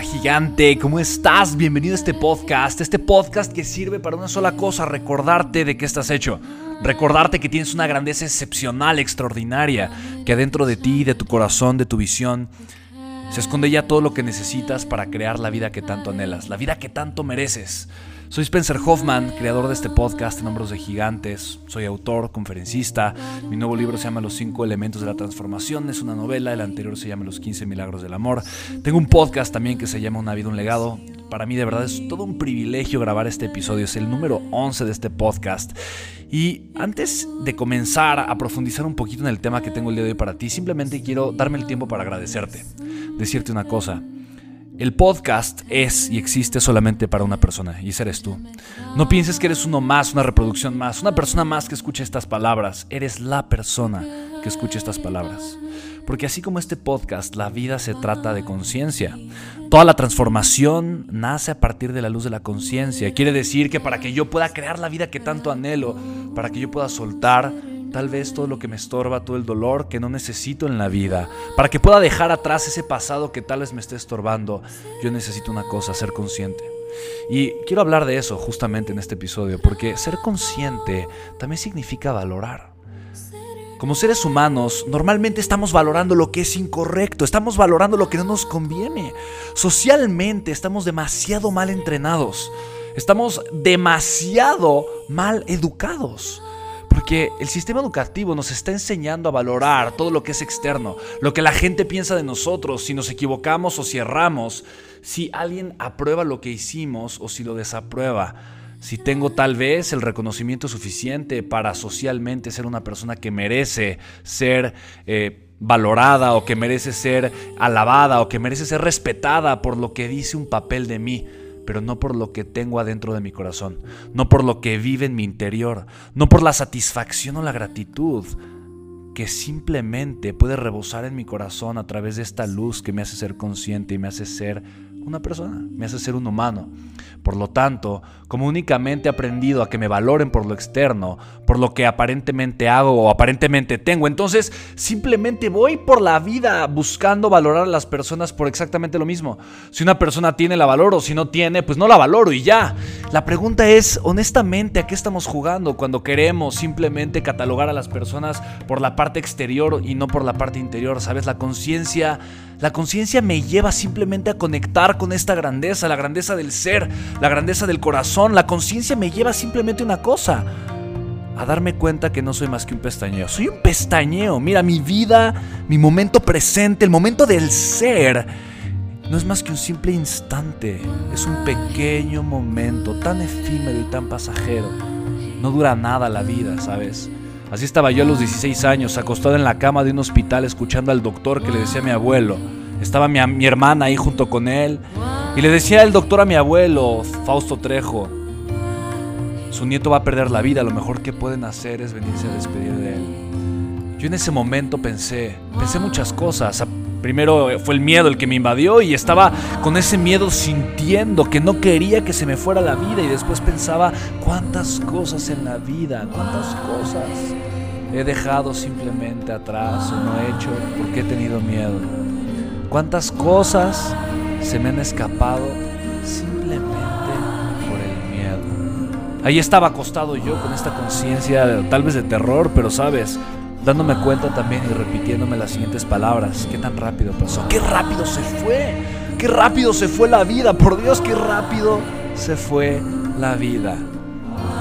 Gigante, ¿cómo estás? Bienvenido a este podcast, este podcast que sirve para una sola cosa, recordarte de qué estás hecho. Recordarte que tienes una grandeza excepcional, extraordinaria, que adentro de ti, de tu corazón, de tu visión, se esconde ya todo lo que necesitas para crear la vida que tanto anhelas, la vida que tanto mereces. Soy Spencer Hoffman, creador de este podcast en Hombros de Gigantes. Soy autor, conferencista. Mi nuevo libro se llama Los cinco elementos de la transformación. Es una novela. El anterior se llama Los 15 milagros del amor. Tengo un podcast también que se llama Una vida, un legado. Para mí de verdad es todo un privilegio grabar este episodio. Es el número 11 de este podcast. Y antes de comenzar a profundizar un poquito en el tema que tengo el día de hoy para ti, simplemente quiero darme el tiempo para agradecerte. Decirte una cosa. El podcast es y existe solamente para una persona, y ese eres tú. No pienses que eres uno más, una reproducción más, una persona más que escuche estas palabras. Eres la persona que escuche estas palabras. Porque así como este podcast, la vida se trata de conciencia. Toda la transformación nace a partir de la luz de la conciencia. Quiere decir que para que yo pueda crear la vida que tanto anhelo, para que yo pueda soltar tal vez todo lo que me estorba, todo el dolor que no necesito en la vida, para que pueda dejar atrás ese pasado que tal vez me esté estorbando, yo necesito una cosa, ser consciente. Y quiero hablar de eso justamente en este episodio, porque ser consciente también significa valorar. Como seres humanos, normalmente estamos valorando lo que es incorrecto, estamos valorando lo que no nos conviene. Socialmente estamos demasiado mal entrenados, estamos demasiado mal educados. Porque el sistema educativo nos está enseñando a valorar todo lo que es externo, lo que la gente piensa de nosotros, si nos equivocamos o si erramos, si alguien aprueba lo que hicimos o si lo desaprueba, si tengo tal vez el reconocimiento suficiente para socialmente ser una persona que merece ser... Eh, valorada o que merece ser alabada o que merece ser respetada por lo que dice un papel de mí pero no por lo que tengo adentro de mi corazón, no por lo que vive en mi interior, no por la satisfacción o la gratitud que simplemente puede rebosar en mi corazón a través de esta luz que me hace ser consciente y me hace ser una persona, me hace ser un humano. Por lo tanto, como únicamente he aprendido a que me valoren por lo externo, por lo que aparentemente hago o aparentemente tengo, entonces simplemente voy por la vida buscando valorar a las personas por exactamente lo mismo. Si una persona tiene, la valoro, si no tiene, pues no la valoro y ya. La pregunta es, honestamente, ¿a qué estamos jugando cuando queremos simplemente catalogar a las personas por la parte exterior y no por la parte interior? ¿Sabes? La conciencia la conciencia me lleva simplemente a conectar con esta grandeza, la grandeza del ser, la grandeza del corazón. La conciencia me lleva simplemente una cosa, a darme cuenta que no soy más que un pestañeo. Soy un pestañeo. Mira, mi vida, mi momento presente, el momento del ser, no es más que un simple instante. Es un pequeño momento tan efímero y tan pasajero. No dura nada la vida, ¿sabes? Así estaba yo a los 16 años, acostado en la cama de un hospital escuchando al doctor que le decía a mi abuelo. Estaba mi, mi hermana ahí junto con él. Y le decía el doctor a mi abuelo, Fausto Trejo, su nieto va a perder la vida, lo mejor que pueden hacer es venirse a despedir de él. Yo en ese momento pensé, pensé muchas cosas. Primero fue el miedo el que me invadió y estaba con ese miedo sintiendo que no quería que se me fuera la vida y después pensaba cuántas cosas en la vida, cuántas cosas he dejado simplemente atrás o no he hecho porque he tenido miedo. Cuántas cosas se me han escapado simplemente por el miedo. Ahí estaba acostado yo con esta conciencia tal vez de terror, pero sabes, dándome cuenta también y repitiéndome las siguientes palabras. ¿Qué tan rápido pasó? ¡Qué rápido se fue! ¡Qué rápido se fue la vida! Por Dios, qué rápido se fue la vida.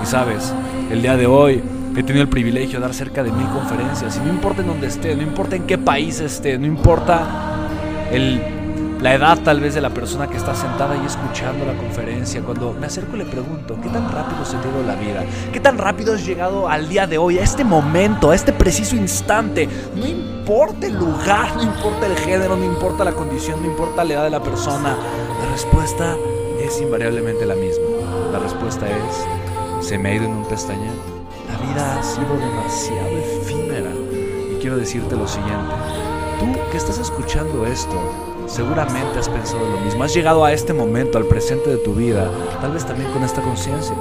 Y sabes, el día de hoy he tenido el privilegio de dar cerca de mil conferencias y no importa en dónde esté, no importa en qué país esté, no importa el, la edad tal vez de la persona que está sentada y escuchando la conferencia, cuando me acerco y le pregunto, ¿qué tan rápido se ha ido la vida? ¿Qué tan rápido has llegado al día de hoy, a este momento, a este preciso instante? No importa el lugar, no importa el género, no importa la condición, no importa la edad de la persona, la respuesta es invariablemente la misma. La respuesta es, se me ha ido en un pestañeo. La vida ha sido demasiado efímera. Y quiero decirte lo siguiente. Tú que estás escuchando esto, seguramente has pensado lo mismo. Has llegado a este momento, al presente de tu vida, tal vez también con esta conciencia.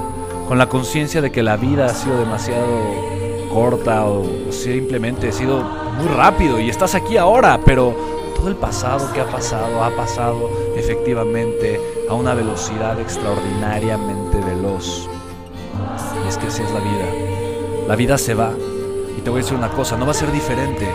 Con la conciencia de que la vida ha sido demasiado corta o simplemente ha sido muy rápido y estás aquí ahora, pero todo el pasado que ha pasado ha pasado efectivamente a una velocidad extraordinariamente veloz. Y es que así es la vida. La vida se va. Y te voy a decir una cosa, no va a ser diferente.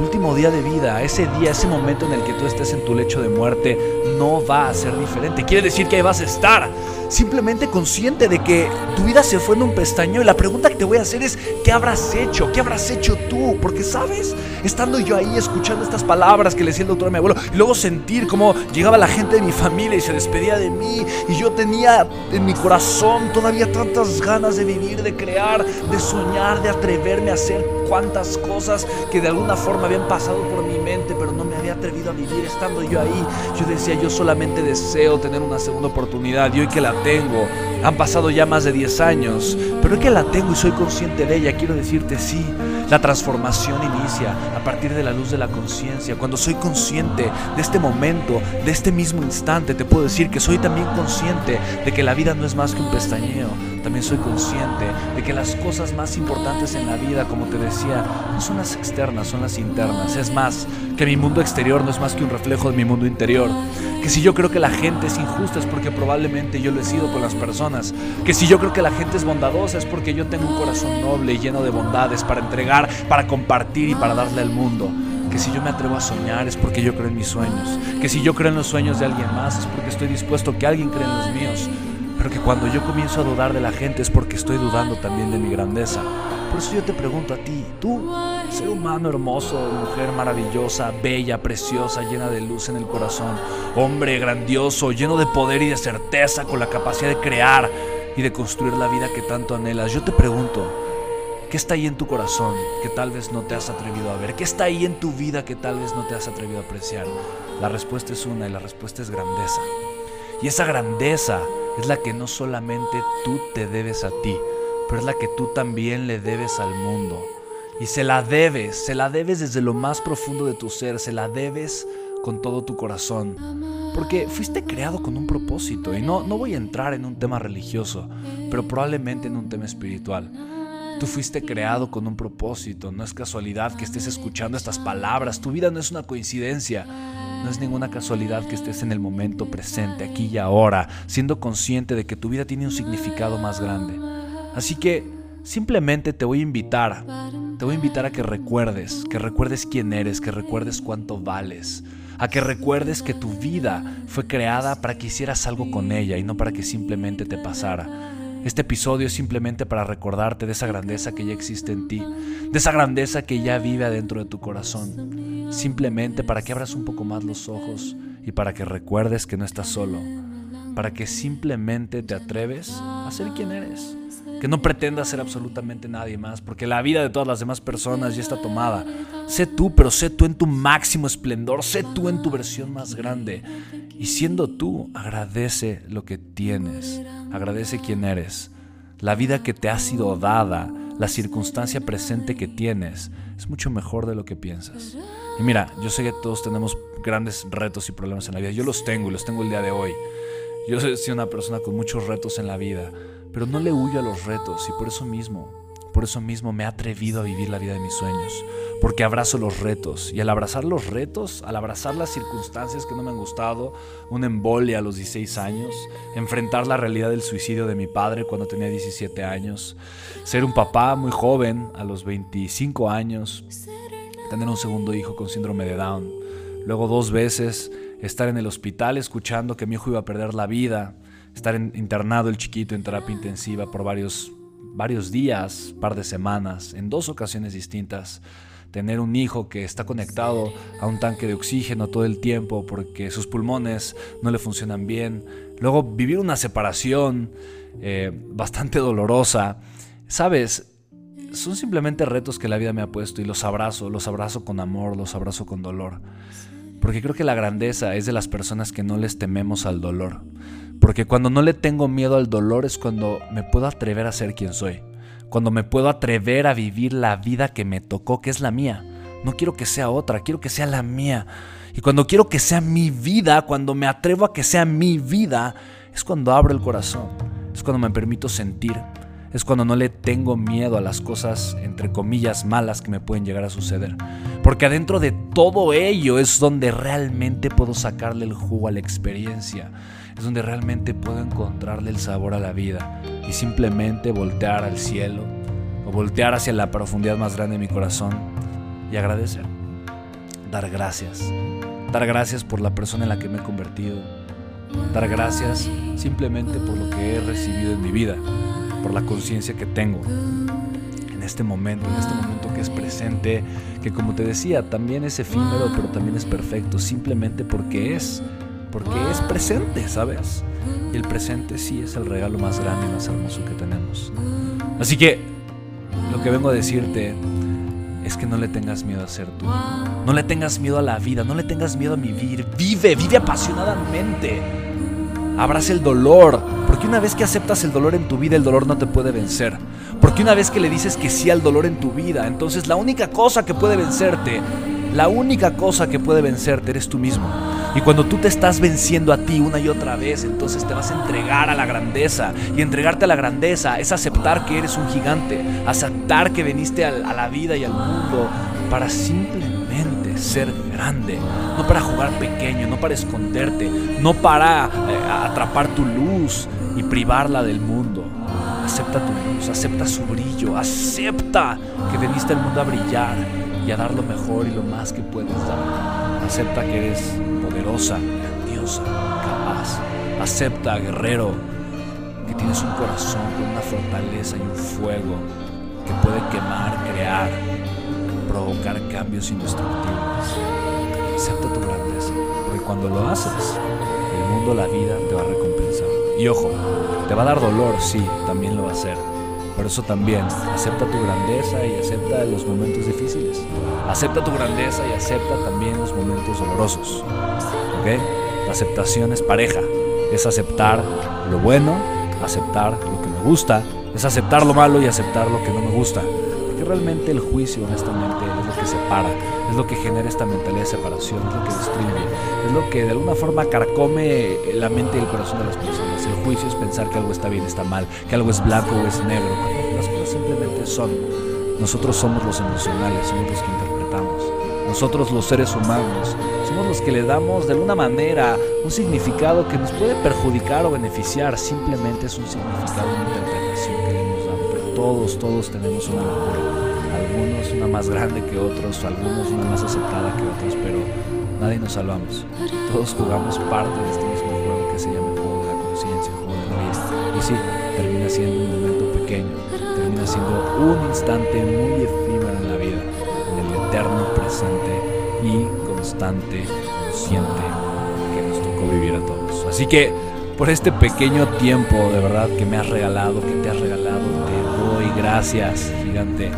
Tu último día de vida, ese día, ese momento en el que tú estés en tu lecho de muerte, no va a ser diferente. Quiere decir que ahí vas a estar simplemente consciente de que tu vida se fue en un pestañeo y la pregunta que te voy a hacer es, ¿qué habrás hecho? ¿Qué habrás hecho tú? Porque sabes, estando yo ahí escuchando estas palabras que le decía el doctor a mi abuelo y luego sentir cómo llegaba la gente de mi familia y se despedía de mí y yo tenía en mi corazón todavía tantas ganas de vivir, de crear, de soñar, de atreverme a hacer cuantas cosas que de alguna forma habían pasado por mi mente, pero no me había atrevido a vivir estando yo ahí. Yo decía, yo solamente deseo tener una segunda oportunidad y hoy que la tengo, han pasado ya más de 10 años, pero hoy que la tengo y soy consciente de ella, quiero decirte sí, la transformación inicia a partir de la luz de la conciencia. Cuando soy consciente de este momento, de este mismo instante, te puedo decir que soy también consciente de que la vida no es más que un pestañeo. También soy consciente de que las cosas más importantes en la vida, como te decía, no son las externas, son las internas. Es más, que mi mundo exterior no es más que un reflejo de mi mundo interior. Que si yo creo que la gente es injusta es porque probablemente yo lo he sido con las personas. Que si yo creo que la gente es bondadosa es porque yo tengo un corazón noble y lleno de bondades para entregar, para compartir y para darle al mundo. Que si yo me atrevo a soñar es porque yo creo en mis sueños. Que si yo creo en los sueños de alguien más es porque estoy dispuesto a que alguien cree en los míos. Pero que cuando yo comienzo a dudar de la gente es porque estoy dudando también de mi grandeza. Por eso yo te pregunto a ti, tú, ser humano hermoso, mujer maravillosa, bella, preciosa, llena de luz en el corazón, hombre grandioso, lleno de poder y de certeza, con la capacidad de crear y de construir la vida que tanto anhelas, yo te pregunto, ¿qué está ahí en tu corazón que tal vez no te has atrevido a ver? ¿Qué está ahí en tu vida que tal vez no te has atrevido a apreciar? La respuesta es una y la respuesta es grandeza. Y esa grandeza es la que no solamente tú te debes a ti, pero es la que tú también le debes al mundo. Y se la debes, se la debes desde lo más profundo de tu ser, se la debes con todo tu corazón. Porque fuiste creado con un propósito. Y no, no voy a entrar en un tema religioso, pero probablemente en un tema espiritual. Tú fuiste creado con un propósito. No es casualidad que estés escuchando estas palabras. Tu vida no es una coincidencia. No es ninguna casualidad que estés en el momento presente, aquí y ahora, siendo consciente de que tu vida tiene un significado más grande. Así que simplemente te voy a invitar, te voy a invitar a que recuerdes, que recuerdes quién eres, que recuerdes cuánto vales, a que recuerdes que tu vida fue creada para que hicieras algo con ella y no para que simplemente te pasara. Este episodio es simplemente para recordarte de esa grandeza que ya existe en ti, de esa grandeza que ya vive adentro de tu corazón. Simplemente para que abras un poco más los ojos y para que recuerdes que no estás solo, para que simplemente te atreves a ser quien eres, que no pretendas ser absolutamente nadie más, porque la vida de todas las demás personas ya está tomada. Sé tú, pero sé tú en tu máximo esplendor, sé tú en tu versión más grande. Y siendo tú, agradece lo que tienes, agradece quién eres, la vida que te ha sido dada, la circunstancia presente que tienes, es mucho mejor de lo que piensas. Y mira, yo sé que todos tenemos grandes retos y problemas en la vida, yo los tengo y los tengo el día de hoy. Yo soy una persona con muchos retos en la vida, pero no le huyo a los retos y por eso mismo, por eso mismo me he atrevido a vivir la vida de mis sueños, porque abrazo los retos y al abrazar los retos, al abrazar las circunstancias que no me han gustado, un embolia a los 16 años, enfrentar la realidad del suicidio de mi padre cuando tenía 17 años, ser un papá muy joven a los 25 años, tener un segundo hijo con síndrome de Down, luego dos veces estar en el hospital escuchando que mi hijo iba a perder la vida, estar internado el chiquito en terapia intensiva por varios, varios días, par de semanas, en dos ocasiones distintas tener un hijo que está conectado a un tanque de oxígeno todo el tiempo porque sus pulmones no le funcionan bien. Luego vivir una separación eh, bastante dolorosa. Sabes, son simplemente retos que la vida me ha puesto y los abrazo, los abrazo con amor, los abrazo con dolor. Porque creo que la grandeza es de las personas que no les tememos al dolor. Porque cuando no le tengo miedo al dolor es cuando me puedo atrever a ser quien soy cuando me puedo atrever a vivir la vida que me tocó, que es la mía. No quiero que sea otra, quiero que sea la mía. Y cuando quiero que sea mi vida, cuando me atrevo a que sea mi vida, es cuando abro el corazón, es cuando me permito sentir, es cuando no le tengo miedo a las cosas, entre comillas, malas que me pueden llegar a suceder. Porque adentro de todo ello es donde realmente puedo sacarle el jugo a la experiencia es donde realmente puedo encontrarle el sabor a la vida y simplemente voltear al cielo o voltear hacia la profundidad más grande de mi corazón y agradecer. Dar gracias. Dar gracias por la persona en la que me he convertido. Dar gracias simplemente por lo que he recibido en mi vida, por la conciencia que tengo en este momento, en este momento que es presente, que como te decía, también es efímero, pero también es perfecto, simplemente porque es porque es presente, ¿sabes? Y el presente sí es el regalo más grande y más hermoso que tenemos. Así que lo que vengo a decirte es que no le tengas miedo a ser tú. No le tengas miedo a la vida, no le tengas miedo a vivir. Vive, vive apasionadamente. Abraza el dolor, porque una vez que aceptas el dolor en tu vida, el dolor no te puede vencer. Porque una vez que le dices que sí al dolor en tu vida, entonces la única cosa que puede vencerte, la única cosa que puede vencerte eres tú mismo. Y cuando tú te estás venciendo a ti una y otra vez, entonces te vas a entregar a la grandeza. Y entregarte a la grandeza es aceptar que eres un gigante, aceptar que viniste a la vida y al mundo para simplemente ser grande, no para jugar pequeño, no para esconderte, no para eh, atrapar tu luz y privarla del mundo. Acepta tu luz, acepta su brillo, acepta que viniste al mundo a brillar y a dar lo mejor y lo más que puedes dar. Acepta que eres poderosa, grandiosa, capaz. Acepta, guerrero, que tienes un corazón con una fortaleza y un fuego que puede quemar, crear, provocar cambios indestructibles. Acepta tu grandeza, porque cuando lo haces, el mundo, la vida te va a recompensar. Y ojo, te va a dar dolor, sí, también lo va a hacer. Por eso también acepta tu grandeza y acepta los momentos difíciles. Acepta tu grandeza y acepta también los momentos dolorosos. La aceptación es pareja. Es aceptar lo bueno, aceptar lo que me gusta, es aceptar lo malo y aceptar lo que no me gusta. Porque realmente el juicio, honestamente, es lo que separa, es lo que genera esta mentalidad de separación, es lo que destruye, es lo que de alguna forma carcome la mente y el corazón de las personas. El juicio es pensar que algo está bien, está mal, que algo es blanco o es negro. Las cosas simplemente son. Nosotros somos los emocionales, somos los que interpretamos. Nosotros los seres humanos somos los que le damos de alguna manera un significado que nos puede perjudicar o beneficiar. Simplemente es un significado, una interpretación que le hemos dado. Todos, todos tenemos una locura. Algunos una más grande que otros, algunos una más aceptada que otros, pero nadie nos salvamos. Todos jugamos parte de este mismo juego que se llama el juego de la conciencia, el juego de la. Y sí, termina siendo un momento pequeño, termina siendo un instante muy efímero en la vida eterno presente y constante, consciente que nos tocó vivir a todos. Así que por este pequeño tiempo de verdad que me has regalado, que te has regalado, te doy gracias, gigante.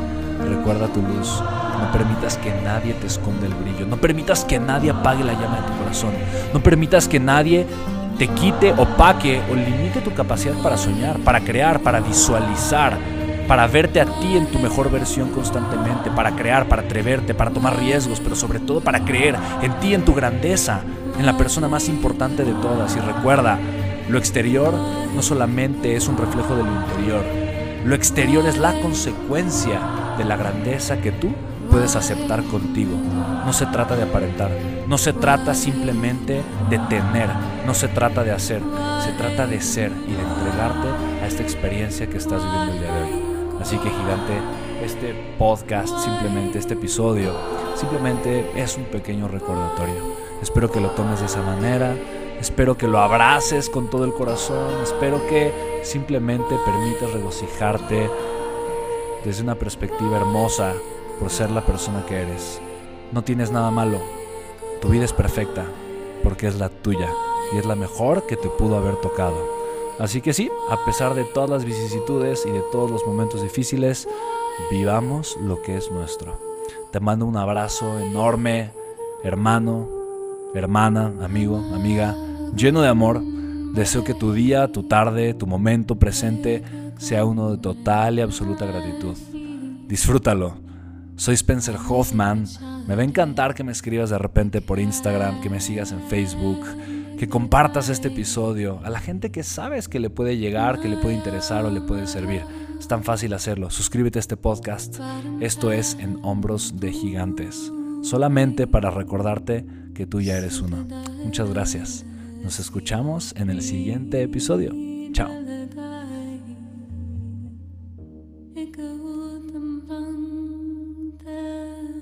Recuerda tu luz. No permitas que nadie te esconda el brillo. No permitas que nadie apague la llama de tu corazón. No permitas que nadie te quite, opaque o limite tu capacidad para soñar, para crear, para visualizar, para verte a ti en tu mejor versión constantemente, para crear, para atreverte, para tomar riesgos, pero sobre todo para creer en ti, en tu grandeza, en la persona más importante de todas. Y recuerda, lo exterior no solamente es un reflejo de lo interior, lo exterior es la consecuencia de la grandeza que tú puedes aceptar contigo. No se trata de aparentar, no se trata simplemente de tener, no se trata de hacer, se trata de ser y de entregarte a esta experiencia que estás viviendo el día de hoy. Así que gigante, este podcast, simplemente este episodio, simplemente es un pequeño recordatorio. Espero que lo tomes de esa manera. Espero que lo abraces con todo el corazón. Espero que simplemente permitas regocijarte desde una perspectiva hermosa por ser la persona que eres. No tienes nada malo. Tu vida es perfecta porque es la tuya y es la mejor que te pudo haber tocado. Así que sí, a pesar de todas las vicisitudes y de todos los momentos difíciles, vivamos lo que es nuestro. Te mando un abrazo enorme, hermano, hermana, amigo, amiga, lleno de amor. Deseo que tu día, tu tarde, tu momento presente sea uno de total y absoluta gratitud. Disfrútalo. Soy Spencer Hoffman. Me va a encantar que me escribas de repente por Instagram, que me sigas en Facebook, que compartas este episodio a la gente que sabes que le puede llegar, que le puede interesar o le puede servir. Es tan fácil hacerlo. Suscríbete a este podcast. Esto es En Hombros de Gigantes. Solamente para recordarte que tú ya eres uno. Muchas gracias. Nos escuchamos en el siguiente episodio.